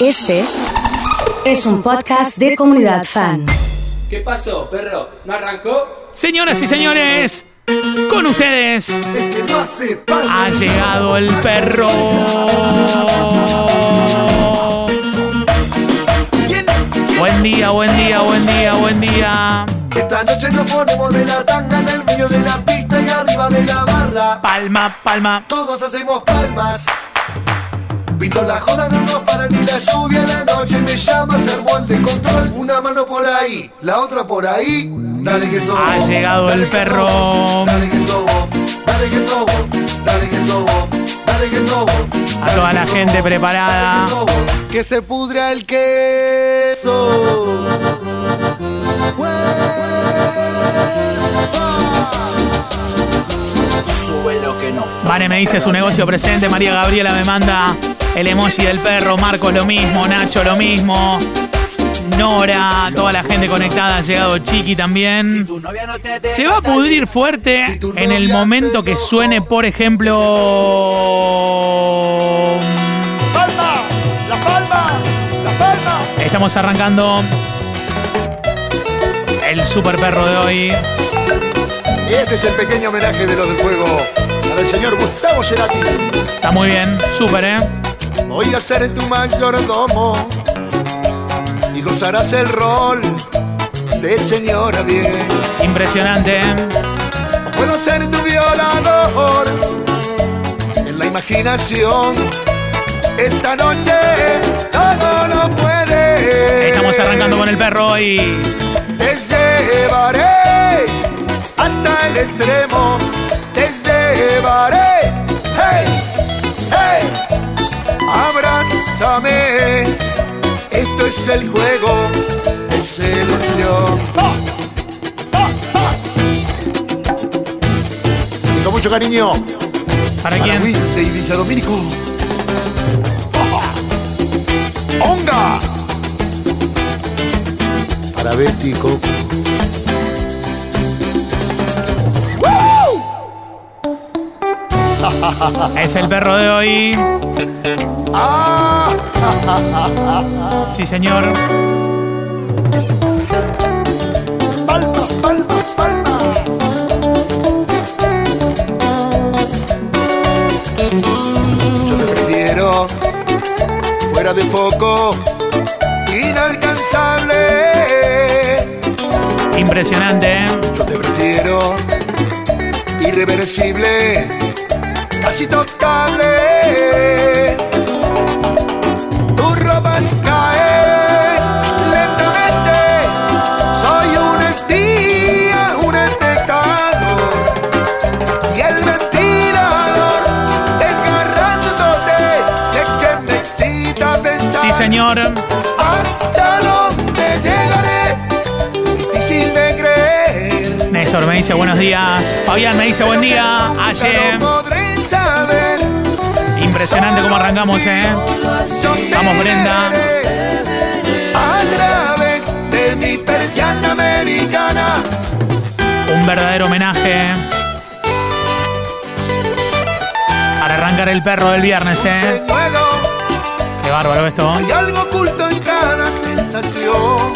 Este es un podcast de comunidad fan. ¿Qué pasó, perro? ¿No arrancó? Señoras y señores, con ustedes ha llegado el perro. Buen día, buen día, buen día, buen día. Esta noche nos ponemos de la tanga en el medio de la pista y arriba de la barra. Palma, palma. Todos hacemos palmas. Pinto la joda, no nos para ni la lluvia. La noche me llama, se el de control. Una mano por ahí, la otra por ahí. Dale que somos. Ha llegado el perro. Dale que dale que dale que dale que. A toda la gente preparada. Que se pudra el queso. Sube lo que no Vane me dice su negocio presente, María Gabriela me manda el emoji del perro, Marcos lo mismo, Nacho lo mismo, Nora, toda la gente conectada, ha llegado Chiqui también. Se va a pudrir fuerte en el momento que suene, por ejemplo... ¡Palma! ¡La palma! ¡La palma! Estamos arrancando el super perro de hoy. Y este es el pequeño homenaje de los del juego para el señor Gustavo Cerati. Está muy bien, súper, ¿eh? Voy a ser tu mayordomo y gozarás el rol de señora bien. Impresionante, ¿eh? Puedo ser tu violador en la imaginación. Esta noche todo no puede. Estamos arrancando con el perro y Te llevaré hasta el extremo. Te llevaré. Hey, hey, abrázame. Esto es el juego de seducción. ¡Ah! ¡Ah! ¡Ah! Con mucho cariño. ¿para Para quién? Wilde y Villa Domínico. ¡Onga! Para Betty Coco. Es el perro de hoy. Sí, señor. ¡Palma, palma, palma! Yo te prefiero fuera de foco, inalcanzable. Impresionante, ¿eh? Yo te prefiero irreversible, casi tocable. Tu ropa cae lentamente. Soy un espía, un espectador. Y el ventilador desgarrándote. Sé que me excita pensar. Sí, señor. Hasta dónde llegaré. Difícil de creer. Néstor me dice buenos días. Fabián me dice buen día. Ayer. Impresionante cómo arrancamos, ¿eh? Vamos, Brenda. llegaré. A través de mi persiana americana. Un verdadero homenaje. Para arrancar el perro del viernes, ¿eh? Qué bárbaro esto. hay algo oculto en cada sensación.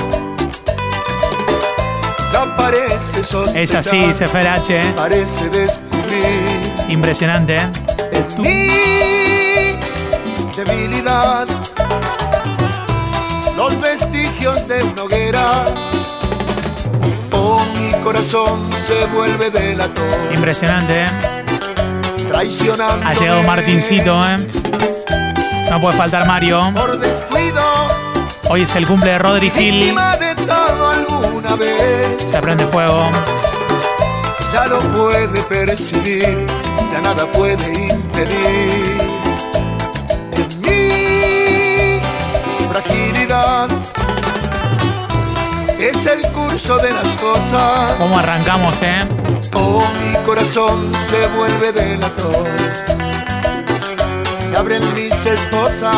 Es así, dice Fer H. ¿eh? Parece descubrir Impresionante, ¿eh? Debilidad los vestigios de una hoguera. Oh, mi corazón se vuelve delator, Impresionante, ¿eh? traicionando. Ha llegado Martincito, ¿eh? No puede faltar Mario. Por descuido, Hoy es el cumple de Rodri Gil. de todo alguna vez. Se prende fuego. Ya lo puede percibir, ya nada puede impedir. Es el curso de las cosas. ¿Cómo arrancamos, eh? Oh, mi corazón se vuelve delator. Se abren mis esposas.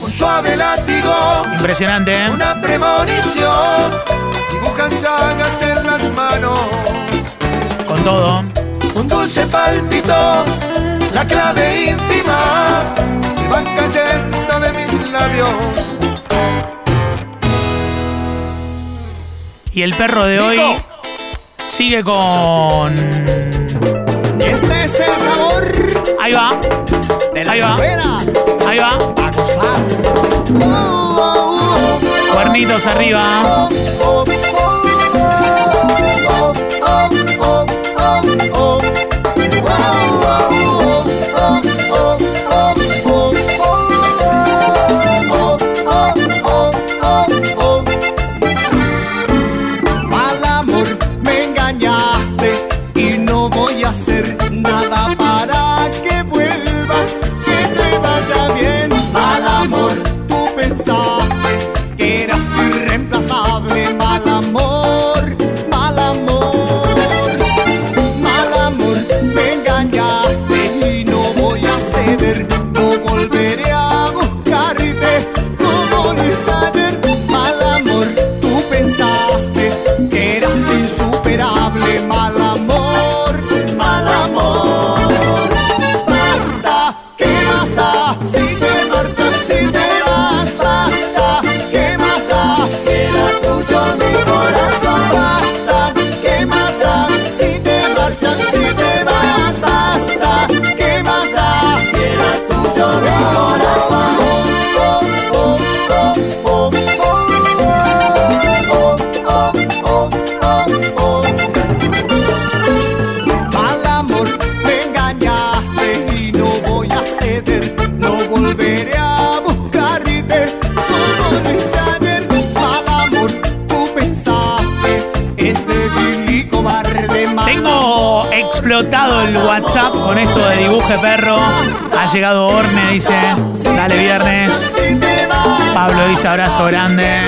Un suave látigo, Impresionante, ¿eh? una premonición. Dibujan llagas en las manos. Con todo. Un dulce palpito, la clave ínfima. Se van Y el perro de hoy sigue con. Este es el sabor Ahí va, de la Ahí va. primavera. ahí va. A gozar. Oh, oh, oh. Cuernitos arriba. Dibuje perro. Ha llegado Orne, dice. Dale viernes. Pablo dice abrazo grande.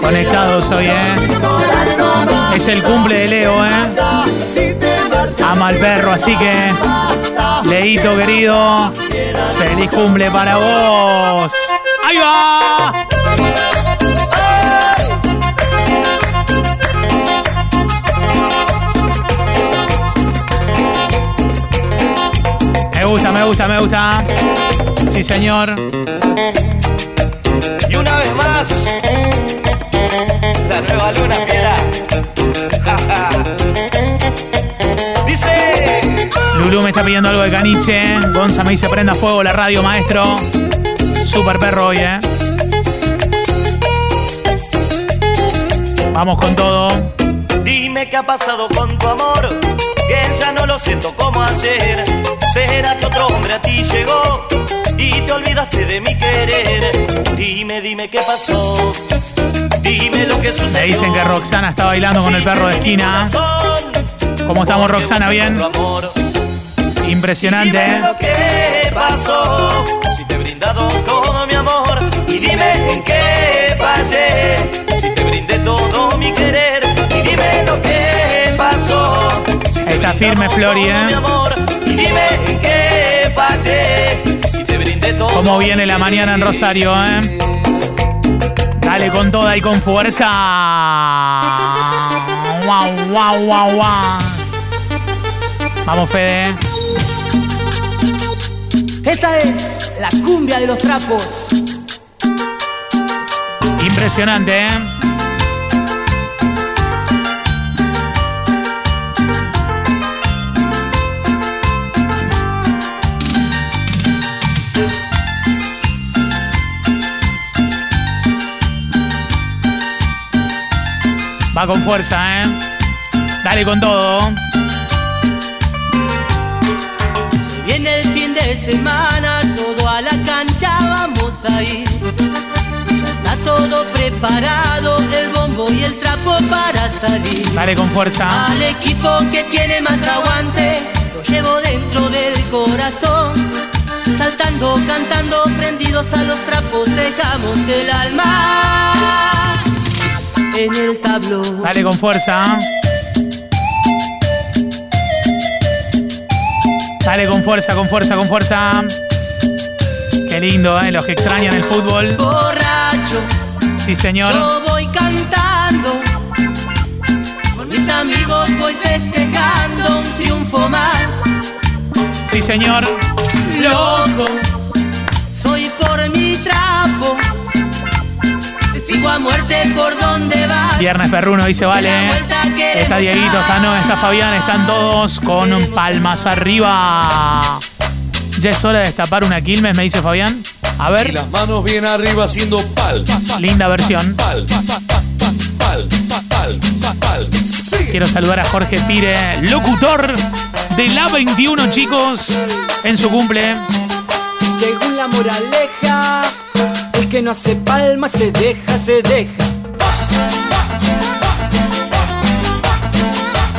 Conectados hoy, eh. Es el cumple de Leo, eh. Ama al perro, así que. Leito querido. Feliz cumple para vos. ¡Ahí va! Me gusta, me gusta, me gusta. Sí, señor. Y una vez más, la nueva luna fiera. Dice, Lulú me está pidiendo algo de caniche. Gonza me dice prenda fuego la radio, maestro. Super perro hoy, eh. Vamos con todo. dime qué ha pasado con tu amor, que ya no lo siento como ayer. ¿Será que otro hombre a ti llegó y te olvidaste de mi querer? Dime, dime qué pasó. Dime lo que sucedió. Me dicen que Roxana está bailando con el perro de esquina. ¿Cómo estamos, Roxana? ¿Bien? Impresionante, Dime ¿eh? lo que pasó, si te he brindado todo mi amor y dime en qué fallé, si te brindé todo brindé todo ¿Cómo viene la mañana en. Rosario, eh? Dale con toda y con fuerza. Guau, guau, guau, guau. Vamos, Fede. Esta es la cumbia de los trapos. Impresionante, ¿eh? Va con fuerza, ¿eh? Dale con todo. Viene el fin de semana, todo a la cancha vamos a ir. Está todo preparado, el bombo y el trapo para salir. Dale con fuerza. Al equipo que tiene más aguante, lo llevo dentro del corazón. Saltando, cantando, prendidos a los trapos, dejamos el alma en el tablón. Dale con fuerza. Dale con fuerza, con fuerza, con fuerza. Qué lindo, ¿eh? Los que extrañan el fútbol. Borracho, Sí, señor. yo voy cantando. Con mis amigos voy festejando un triunfo más. Sí, señor. Loco, soy por mi trapo. Te sigo a muerte por donde vas. Viernes Perruno dice, vale. Está Dieguito, está No, está Fabián, están todos con palmas arriba. Ya es hora de destapar una Quilmes, me dice Fabián. A Y ver, las manos bien arriba haciendo pal. linda versión. Pal, pal, pal, pal, pal. Sí. Quiero saludar a Jorge Pire, locutor de la 21, chicos, en su cumple. Según la moraleja, que no hace palma se deja, se deja.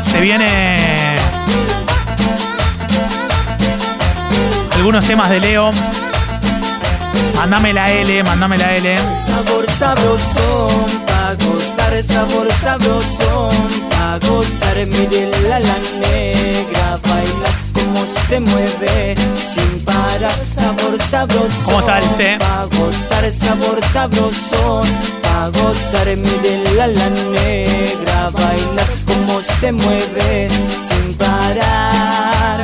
Se viene algunos temas de Leo. Mándame la L, mándame la L. Sabor sabrosón, pa' gozar, sabor sabrosón, pa' gozar. Mire la la negra, baila como se mueve sin parar. Sabor sabrosón, ¿Cómo está el C? Pa' gozar, sabor sabrosón, pa' gozar. Mire la la negra, baila como se mueve sin parar.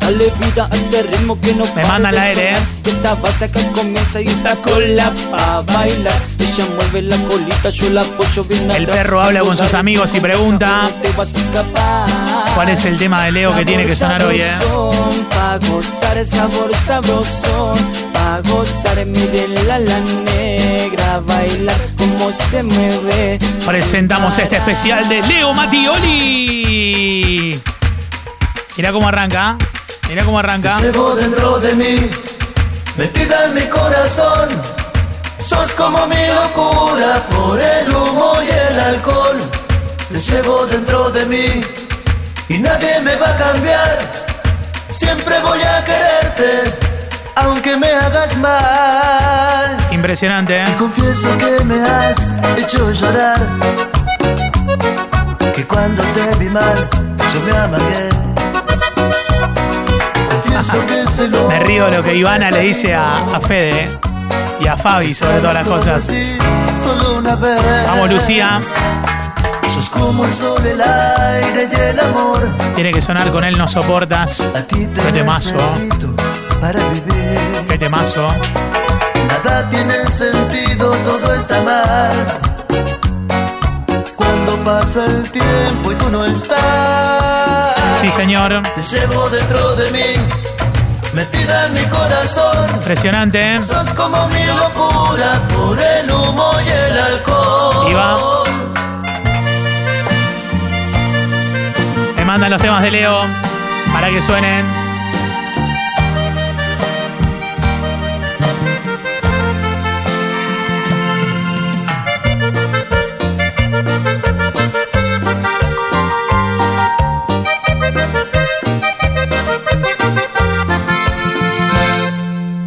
Dale vida a este ritmo que no Me para mandan de la L, sonar. ¿eh? Que Esta base acá comienza y esta cola pa' bailar. Ella mueve la colita, yo la apoyo bien El atrás. perro habla con sus amigos y pregunta, no te vas a escapar. ¿Cuál es el tema de Leo que tiene que sonar hoy, eh? Pa' gozar, sabor sabrosón. Pa' gozar, la la negra. Bailar como se mueve. Presentamos este especial de Leo Mattioli. Mirá cómo arranca. Mirá cómo arranca. Llevo dentro de mí, metida en mi corazón. Sos como mi locura por el humo y el alcohol. Te llevo dentro de mí y nadie me va a cambiar. Siempre voy a quererte, aunque me hagas mal. Impresionante, ¿eh? Confieso que me has hecho llorar. Que cuando te vi mal, yo me amagué. Confieso que este loco Me río lo que Ivana le dice a, a Fede ¿eh? y a Fabi sobre todas las cosas. Vamos, Lucía. Sos como el sol, el aire y el amor. Tiene que sonar con él, no soportas. A ti te Qué temazo. para vivir. Qué temazo. Nada tiene sentido, todo está mal. Cuando pasa el tiempo y tú no estás. Sí, señor. Te llevo dentro de mí, metida en mi corazón. Impresionante, ¿eh? Sos como mi locura por el humo y el alcohol. Y va. Mandan los temas de Leo para que suenen.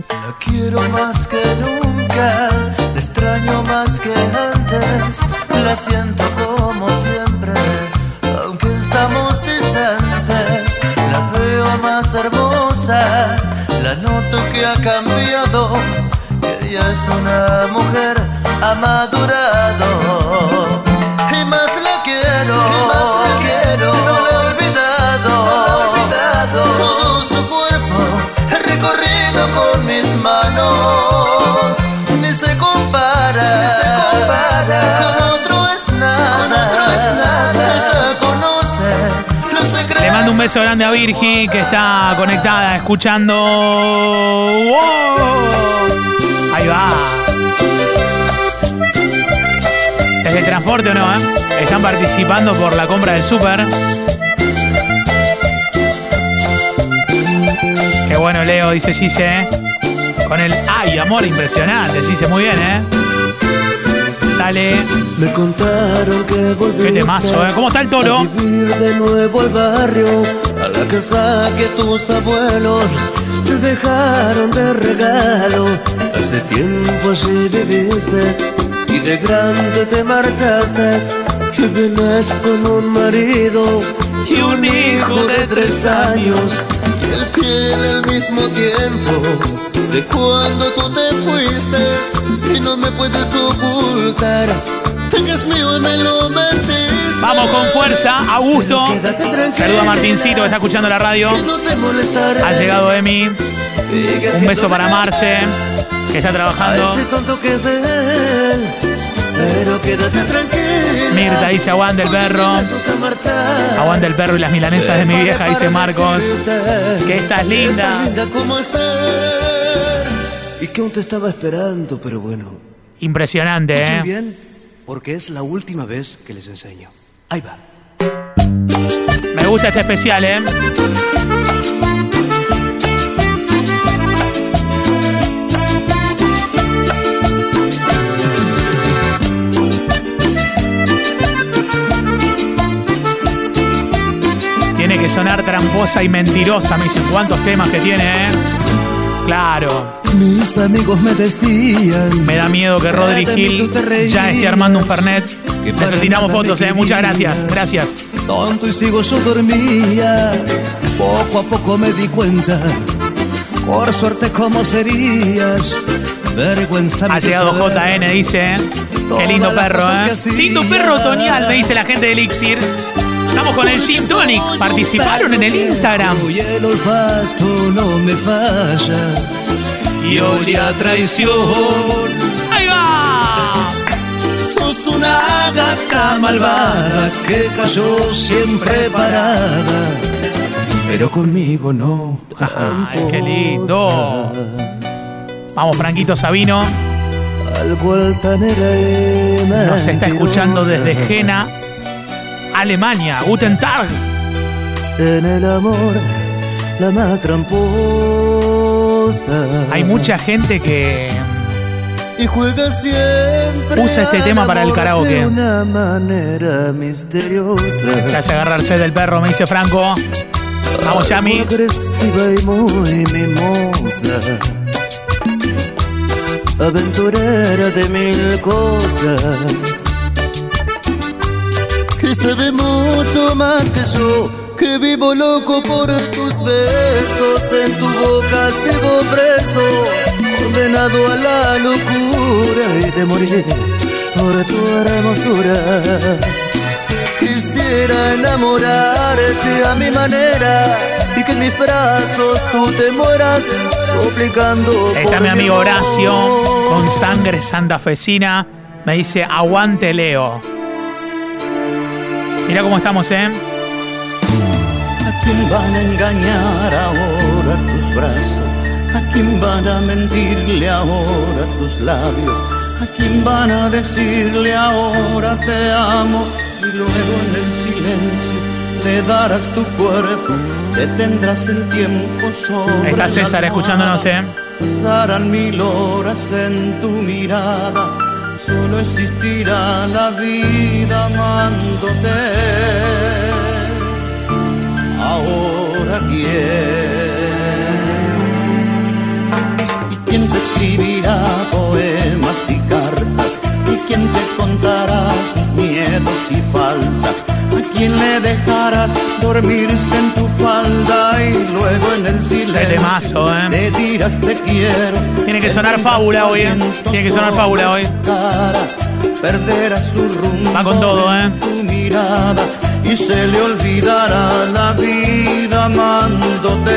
La quiero más que nunca, la extraño más que antes, la siento como siempre, más hermosa, la noto que ha cambiado, que ella es una mujer ha madurado. Y más la quiero, y más la quiero, no la he olvidado, no la he olvidado. Todo su cuerpo he recorrido con mis manos, ni se compara, ni se compara, con otro un beso grande a Virgi que está conectada, escuchando. Ahí va. ¿Desde transporte o no? eh? Están participando por la compra del súper. Qué bueno, Leo, dice Gise. ¿eh? Con el ay, amor, impresionante, Gise, muy bien, ¿eh? Dale. Me contaron que volviste Qué temazo, ¿eh? ¿Cómo está el toro? a vivir de nuevo al barrio, a la casa que tus abuelos te dejaron de regalo. Hace tiempo así viviste y de grande te marchaste. Y vienes con un marido y un hijo de tres años. Él tiene el mismo tiempo de cuando tú te fuiste no me puedes ocultar. Mío y me lo mentiste. Vamos con fuerza, Augusto. Saluda a Martincito que está escuchando la radio. No te. Ha llegado Emi. Un beso para Marce. que está trabajando. que es él. Pero quédate tranquila. Mirta dice aguante el perro. Aguante el perro y las milanesas de mi vieja, dice Marcos. Que esta es linda. linda como ser. Y que aún te estaba esperando, pero bueno. Impresionante, Escuchen ¿eh? bien, porque es la última vez que les enseño. Ahí va. Me gusta este especial, ¿eh? Tiene que sonar tramposa y mentirosa. Me dicen cuántos temas que tiene, ¿eh? Claro. Mis amigos me decían. Me da miedo que Rodri Gil ya esté armando un Fernet. Necesitamos fotos, ¿eh? Muchas gracias. Gracias. Tonto y sigo yo dormía. Poco a poco me di cuenta. Por suerte, ¿cómo serías? Vergüenza. Ha llegado JN, dice. Qué lindo perro, ¿eh? Lindo perro Tonial, me dice la gente de Elixir. Estamos con el Gin Tonic. Participaron en el Instagram. Y el olfato no me falla. Y olía a traición. ¡Ahí va! Sos una gata malvada que cayó siempre parada. Pero conmigo no. Ay, qué lindo. Vamos, Franquito Sabino. Nos está escuchando desde Jena, Alemania. Guten Tag. En el amor, la más tramposa. Hay mucha gente que Y juega siempre. Usa este tema para el karaoke. De una manera misteriosa. se hace agarrarse del perro, me dice Franco. Vamos, Yami. Agresiva y muy mimosa. Aventurera de mil cosas. Que sabe mucho más que yo. Que vivo loco por tus besos. En tu boca sigo preso. Condenado a la locura y de morir por tu hermosura. Quisiera enamorarte a mi manera y que en mis brazos tú te mueras suplicando. Está mi amigo. Horacio con sangre santafesina. Me dice, aguante Leo. Mira cómo estamos, ¿eh? ¿A quién van a engañar ahora tus brazos? ¿A quién van a mentirle ahora tus labios? ¿A quién van a decirle ahora te amo? Y luego en el silencio le darás tu cuerpo, detendrás el tiempo sobre Está la César escuchándonos, ¿eh? Pasarán mil horas en tu mirada, solo existirá la vida amándote. Ahora quién? ¿Y quién te escribirá poemas y cartas? ¿Y quién te contará sus miedos y faltas? ¿A quién le dejarás dormirse en tu falda y luego en el silencio? temazo, ¿eh? Le dirás te quiero. Tiene que sonar fábula hoy, ¿eh? Tiene que sonar fábula hoy. Cara, perderá su rumbo. Va con todo, ¿eh? en Tu mirada y se le olvidará la vida amándote.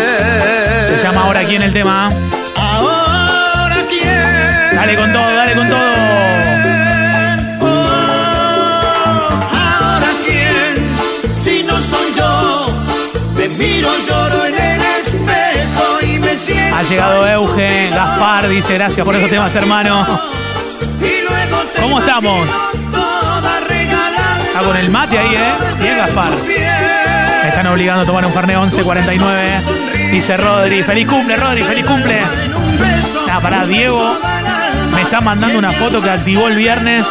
Se llama Ahora quién el tema. Ahora quién. Dale con todo, dale con todo. Llegado Euge, Gaspar, dice gracias por esos temas, hermano. ¿Cómo estamos? Está con el mate ahí, ¿eh? Bien, Gaspar. Me están obligando a tomar un Fernet 11.49. Dice Rodri. Feliz cumple, Rodri, feliz cumple. Nada, pará, Diego me está mandando una foto que activó el viernes.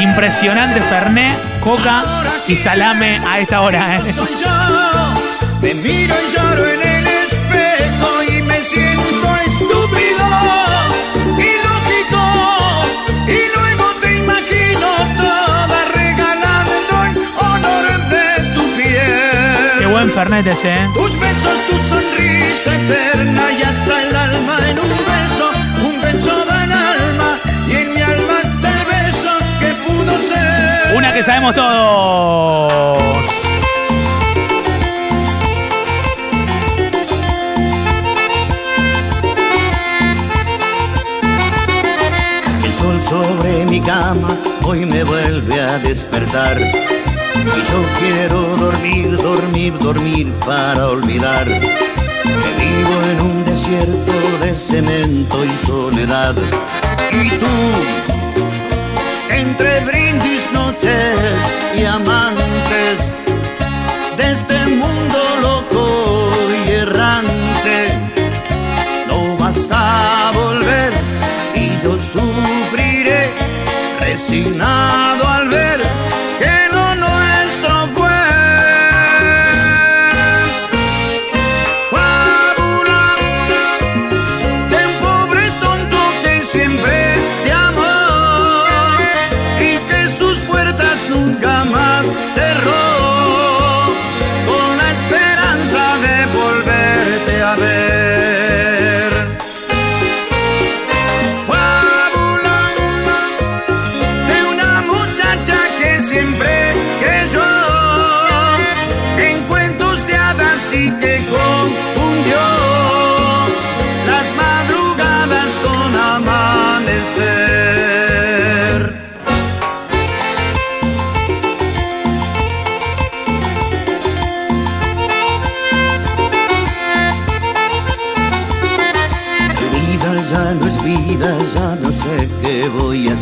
Impresionante Fernet, coca y salame a esta hora, ¿eh? Me miro y lloro en estúpido, ilógico. Y luego te imagino toda regalando en honor de tu piel. Qué buen Fernet ese, ¿eh? Tus besos, tu sonrisa eterna y hasta el alma en un beso, un beso da el alma y en mi alma está el beso que pudo ser. Una que sabemos todos. Sobre mi cama hoy me vuelve a despertar. Y yo quiero dormir, dormir, dormir para olvidar que vivo en un desierto de cemento y soledad. Y tú, entre brindis, noches y amantes de este mundo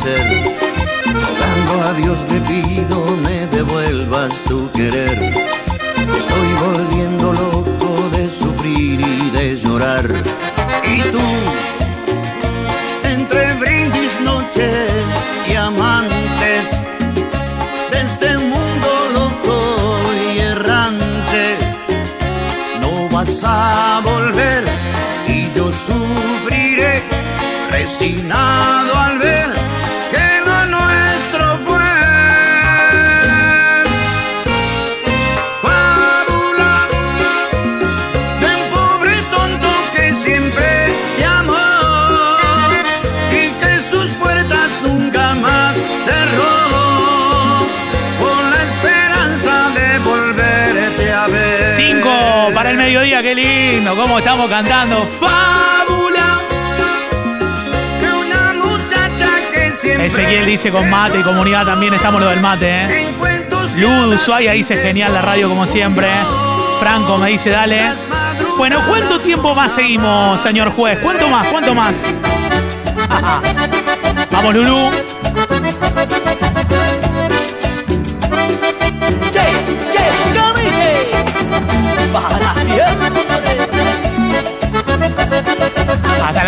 hacer. Rogando a Dios le pido me devuelvas tu querer. Estoy volviendo loco de sufrir y de llorar. Y tú, entre brindis, noches y amantes de este mundo loco y errante, no vas a volver y yo sufriré resignado al ver ¿Cómo estamos cantando? Fábula. De una muchacha que siempre Ezequiel dice con mate y comunidad también estamos lo del mate, ¿eh? Lud Ushuaia dice genial la radio como siempre. Franco me dice dale. Bueno, ¿cuánto tiempo más seguimos, señor juez? ¿Cuánto más? ¿Cuánto más? Vamos, Lulú. Che, che,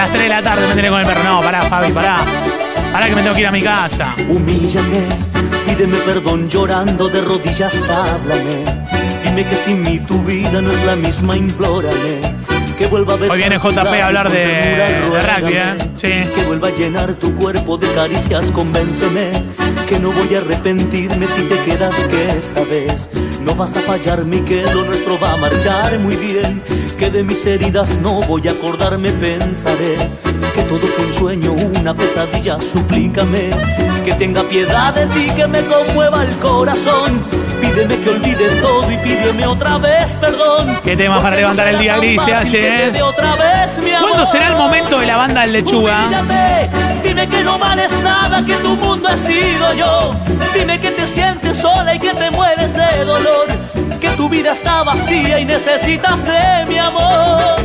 las 3 de la tarde me tendré con el perro. No, pará, Fabi, pará. Pará que me tengo que ir a mi casa. Humíllate, pídeme perdón llorando de rodillas, háblame. Dime que sin mí tu vida no es la misma, implórame. Que vuelva a besar Hoy viene JP a hablar de, de rugby. ¿eh? Sí. Que vuelva a llenar tu cuerpo de caricias, convénceme que no voy a arrepentirme si te quedas que esta vez no vas a fallarme y que lo nuestro va a marchar muy bien. Que de mis heridas no voy a acordarme, pensaré que todo fue un sueño, una pesadilla, suplícame que tenga piedad de ti, que me conmueva el corazón. Pídeme que olvide todo y pídeme otra vez perdón. Qué tema para no levantar el día gris, se hace, ¿eh? otra vez, mi ¿Cuándo será el momento de la banda del lechuga? Dime que no vales nada, que tu mundo he sido yo. Dime que te sientes sola y que te mueres de dolor. Que tu vida está vacía y necesitas de mi amor.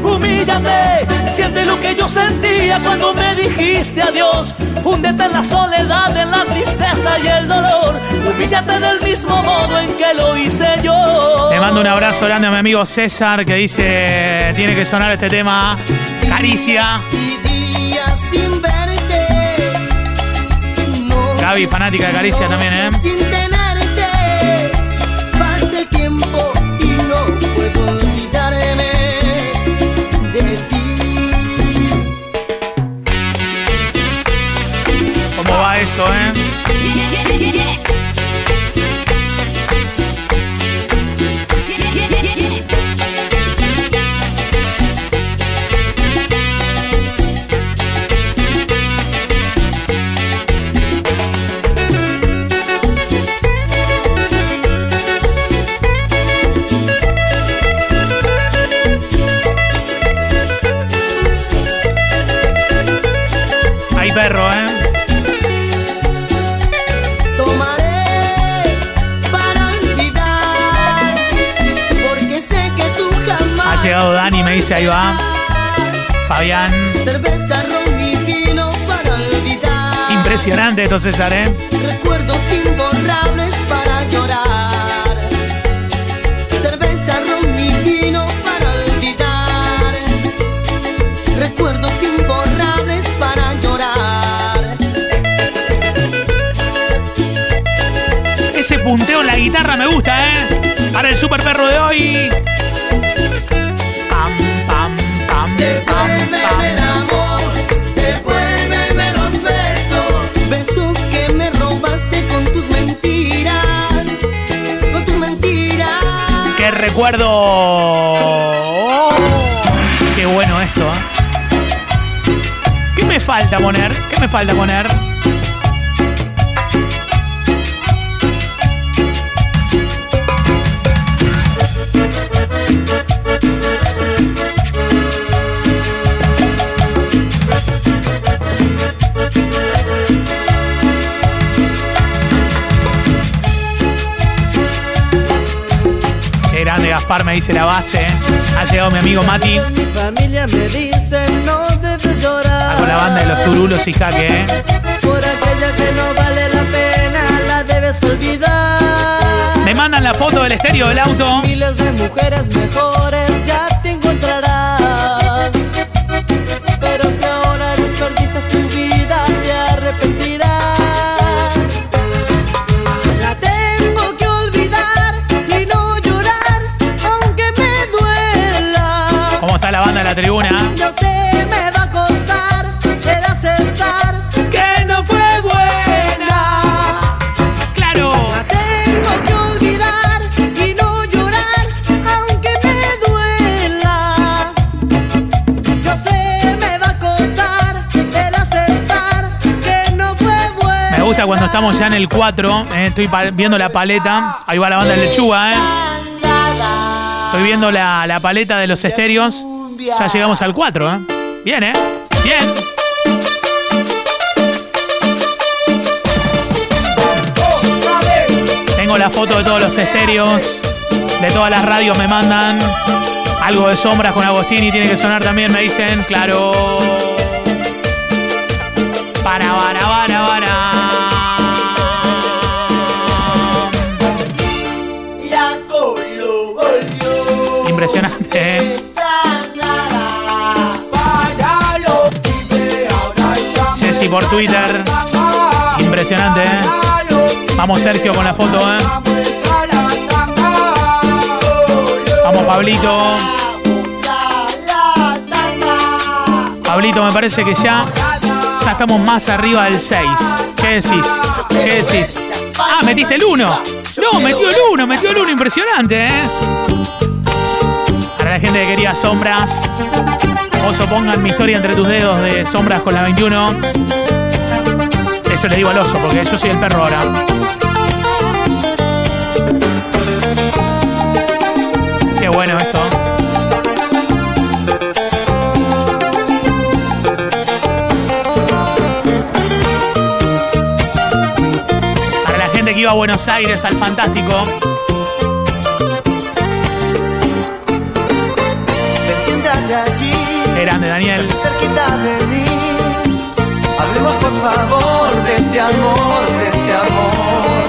Humíllate, siente lo que yo sentía cuando me dijiste adiós. Húndete en la soledad, en la tristeza y el dolor. Humíllate del mismo modo en que lo hice yo. Le mando un abrazo grande a mi amigo César que dice tiene que sonar este tema. Caricia. Y días sin verte. noches Gaby, fanática de Caricia también, ¿eh? ¿Cómo va eso, eh? ¿eh? dice, ahí va. Fabián. Cerveza, ron y vino para olvidar. Impresionante esto, César, ¿eh? Recuerdos imborrables para llorar. Cerveza, ron y vino para olvidar. Recuerdos imborrables para llorar. Ese punteo en la guitarra me gusta, ¿eh? Para el super perro de hoy. Recuerdo! Oh, ¡Qué bueno esto! ¿eh? ¿Qué me falta poner? ¿Qué me falta poner? Gaspar me dice la base. ¿eh? Ha llegado mi amigo Mati Mi familia me dice no debes llorar. con la banda de los Turulos y Jaque. ¿eh? Por aquella que no vale la pena, la debes olvidar. Me mandan la foto del estéreo del auto. Miles de mujeres mejores ya cuando estamos ya en el 4. eh, estoy viendo la paleta. Ahí va la banda de lechuga, ¿eh? Estoy viendo la, la paleta de los estéreos. Ya llegamos al 4, ¿eh? Bien, ¿eh? Bien. Tengo la foto de todos los estéreos. De todas las radios me mandan. Algo de sombras con Agostini tiene que sonar también, me dicen. Claro. Para, para, para, para. Impresionante, ¿eh? Por Twitter. Impresionante, ¿eh? Vamos Sergio con la foto, ¿eh? Vamos Pablito. Pablito, me parece que ya, ya estamos más arriba del 6. ¿Qué decís? ¿Qué decís? Ah, metiste el 1. No, metió el 1, metió el 1. Impresionante, ¿eh? Gente que quería sombras, oso pongan mi historia entre tus dedos de sombras con la 21. Eso le digo al oso, porque yo soy el perro ahora. Qué bueno esto. Para la gente que iba a Buenos Aires al Fantástico, Daniel. cerquita de mí. Hablemos por favor de este amor, de este amor.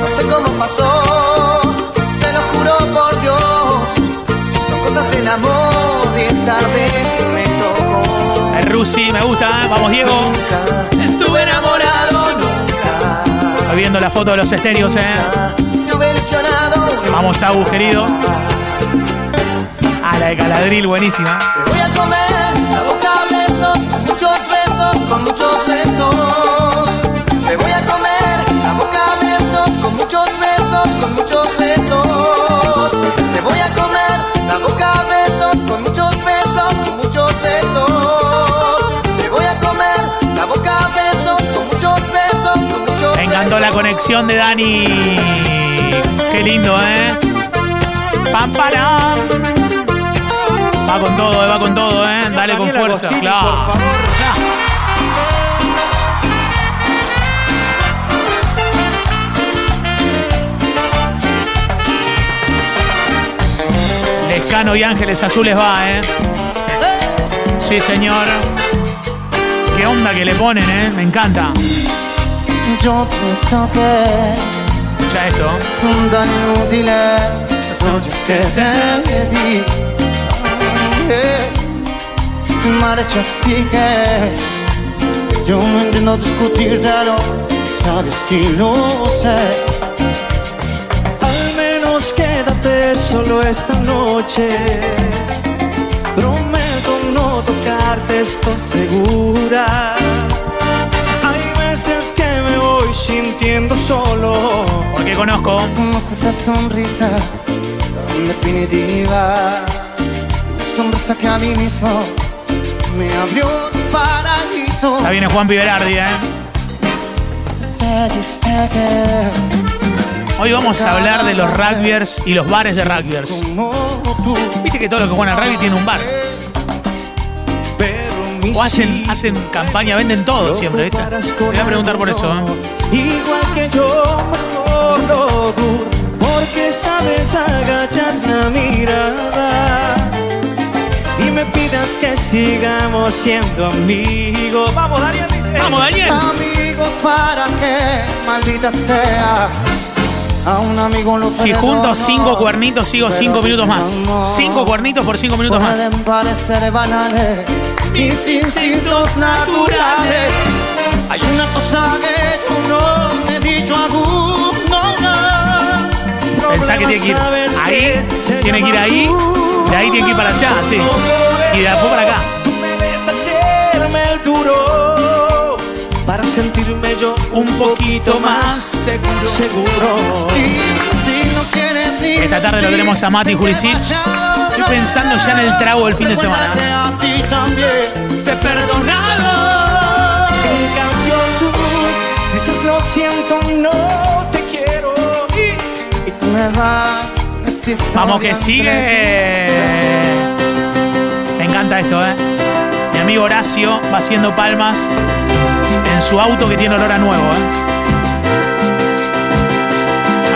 No sé cómo pasó, te lo juro por Dios. Son cosas del amor y esta vez me tocó. El Rusi, me gusta, ¿eh? Vamos Diego. Estuve enamorado nunca. Estoy viendo la foto de los estéreos, ¿eh? Estuve ilusionado. Vamos, Agu, querido. Ah, la de Caladril, buenísima. Comer la boca a besos, muchos besos, con muchos besos. Te voy a comer la boca a besos, con muchos besos, con muchos besos. Te voy a comer la boca a besos, con muchos besos, con muchos besos. Te voy a comer la boca a besos, con muchos besos, con muchos Me encantó la conexión de Dani. Qué lindo, ¿eh? Pam. Va con todo, eh, va con todo, ¿eh? Dale con fuerza. Agostini, Claro. por favor. Escano y Ángeles Azules va, ¿eh? Sí, señor. Qué onda que le ponen, ¿eh? Me encanta. Yo pienso que Escucha esto. son tan inútiles las noches que te di. Eh, Marcha así que yo no entiendo discutírtelo, sabes si lo sé. Al menos quédate solo esta noche. Prometo no tocarte, estoy segura. Hay veces que me voy sintiendo solo. Porque conozco. Conozco esa sonrisa tan definitiva. Sonrisa que a mí mismo me abrió un paraíso. Ya viene Juan Piberardi, ¿eh? Hoy vamos a hablar de los rugbyers y los bares de rugbyers. Viste que todo lo que juegan al rugby tiene un bar. O hacen, hacen campaña, venden todo siempre, ¿viste? Te voy a preguntar por eso, ¿eh? Igual que yo, mejor porque esta vez agachas la mirada me pidas que sigamos siendo amigos. Vamos, Daniel, dice. Vamos, Daniel. Amigos para que, maldita sea. A un amigo lo Si junto cinco cuernitos, sigo cinco minutos más. Cinco cuernitos por cinco minutos más. Parecer banales mis instintos naturales. Hay una cosa que yo no me he dicho aún, no, no. Pensá que tiene que ir ahí, tiene que ir ahí, de ahí tiene que ir para allá, sí. Y de después para acá. Tú me ves hacerme el duro para sentirme yo un poquito más seguro. seguro. Esta tarde lo tenemos a Mati Jurisic. Estoy pensando ya en el trago del fin de semana. te perdonado. En cambio tú dices lo siento, no te quiero. Y, tú me vas. Vamos que sigue. Esto, ¿eh? Mi amigo Horacio va haciendo palmas en su auto que tiene olor a nuevo, ¿eh?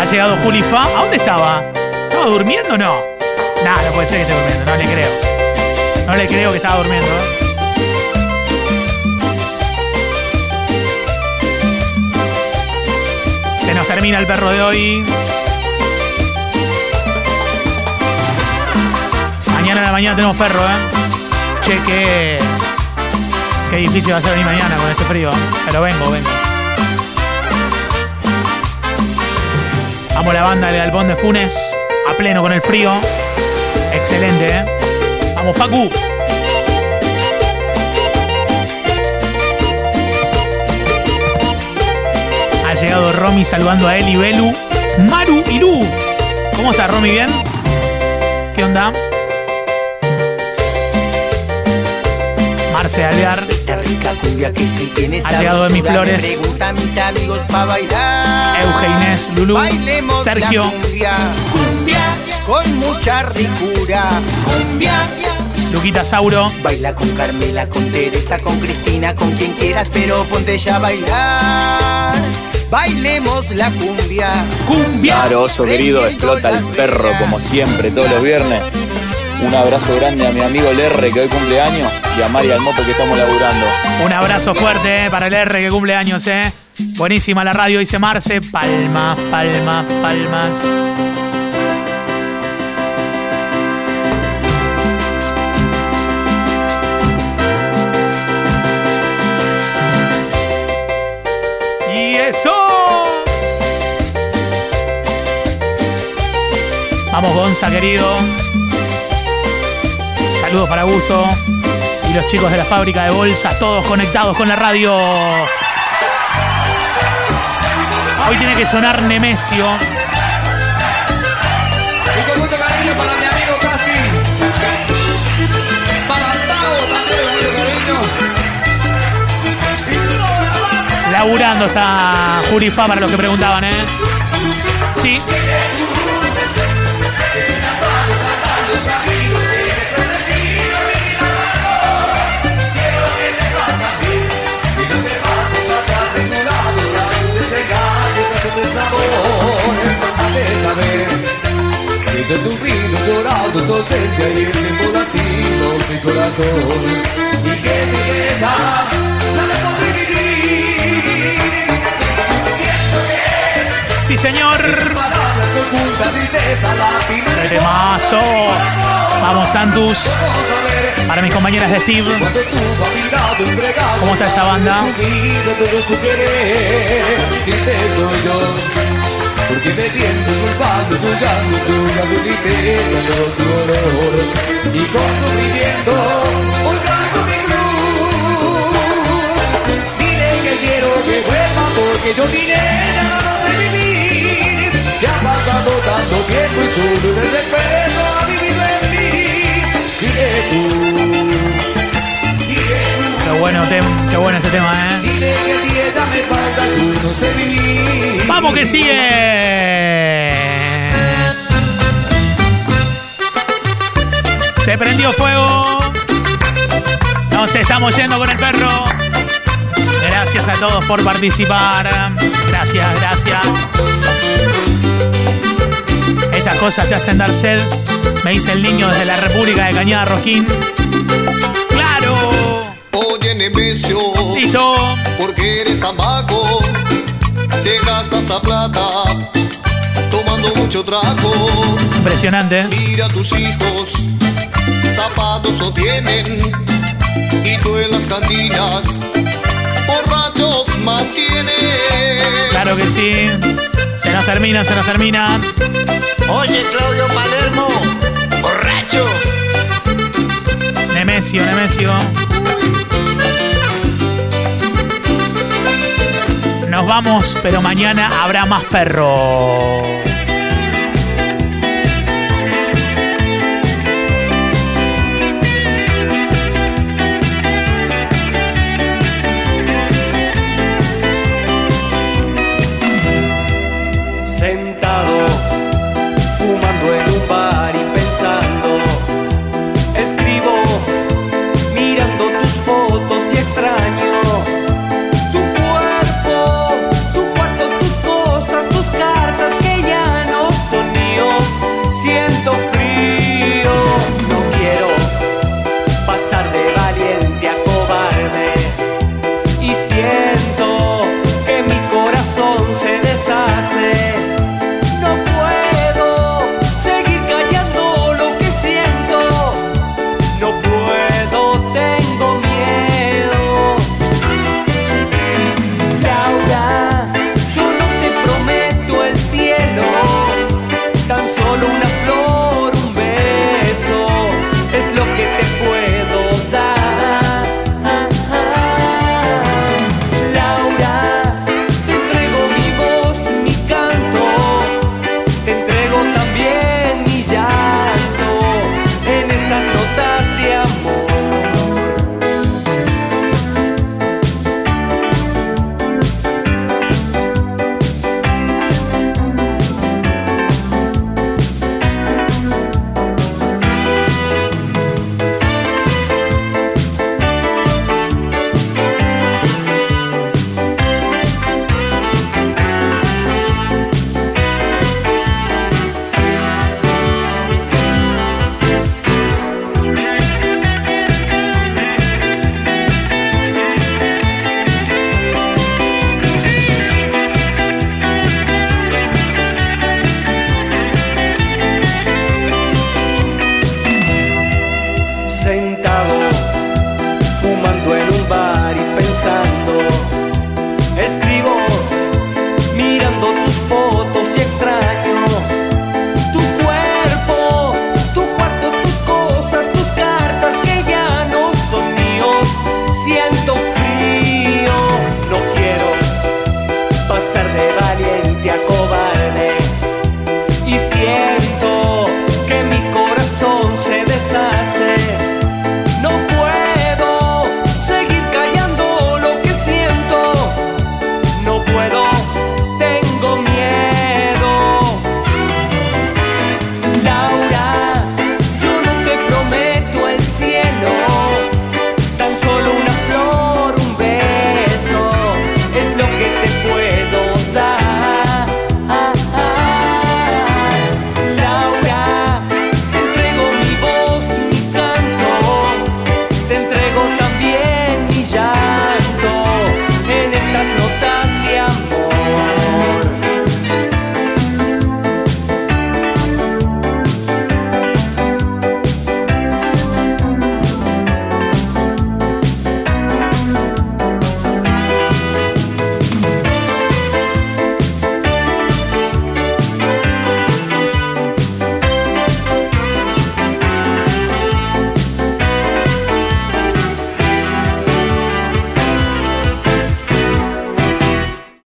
Ha llegado Juli Fa. ¿A dónde estaba? ¿Estaba durmiendo o no? Nah, no puede ser que esté durmiendo, no le creo. No le creo que estaba durmiendo, ¿eh? Se nos termina el perro de hoy. Mañana en la mañana tenemos perro, ¿eh? Che, qué, qué difícil va a ser venir mañana con este frío. Pero vengo, vengo. Vamos la banda del Galpón de Funes, a pleno con el frío. Excelente, ¿eh? Vamos, Facu. Ha llegado Romy saludando a Eli Belu, Maru y Lu. ¿Cómo está Romy? ¿Bien? ¿Qué onda? Marce Alvear. Ha llegado Emi Flores. Pregunta a mis amigos para bailar. Eugenés, Lulú, Bailemos Sergio. Cumbia, cumbia, con mucha ricura. Cumbia, Luquita Sauro. Baila con Carmela, con Teresa, con Cristina, con quien quieras, pero ponte ya a bailar. Bailemos la cumbia. Cumbia. Claro, oso querido, explota el perro como siempre todos los viernes. Un abrazo grande a mi amigo Lerre que hoy cumple años y a María Almoto que estamos laburando. Un abrazo fuerte eh, para el R que cumple años, ¿eh? Buenísima la radio, dice Marce. Palmas, palmas, palmas. Y eso. Vamos, Gonza, querido. Saludos para Gusto y los chicos de la fábrica de bolsas, todos conectados con la radio. Hoy tiene que sonar Nemesio. Y con mucho cariño para mi amigo Casi. Para también, mucho cariño. Laburando está Jurifa para los que preguntaban, ¿eh? Sí. Desde tu vino dorado inocencia y el tiempo latido mi corazón. Y que si queda, no me podré vivir. Sí, señor. Que. Temazo. Vamos, Santus. Para mis compañeras de Steve. ¿Cómo está esa banda? Porque me siento culpable, juzgando, juzgando tristeza, todo su dolor. Y con sufrimiento, buscando mi cruz. Dile que quiero que vuelva, porque yo vine nada de vivir. Ya ha pasado tanto tiempo y solo el respeto ha vivido en mí. Dile tú. Qué bueno, tem- qué bueno este tema, ¿eh? Dile me falta, tú no sé vivir. ¡Vamos que sigue! Se prendió fuego. Nos estamos yendo con el perro. Gracias a todos por participar. Gracias, gracias. Estas cosas te hacen dar sed. Me dice el niño desde la República de Cañada Rosquín. ¡Claro! Oye, Nemesio. Listo. Porque eres tan vago. Te gastas la plata. Tomando mucho trago. Impresionante. Mira a tus hijos. Zapatos no tienen. Y tú en las cantinas. Borrachos mantienes. Claro que sí. Se nos termina, se nos termina. Oye, Claudio Palermo. Borracho. Nemesio, Nemesio. Vamos, pero mañana habrá más perro.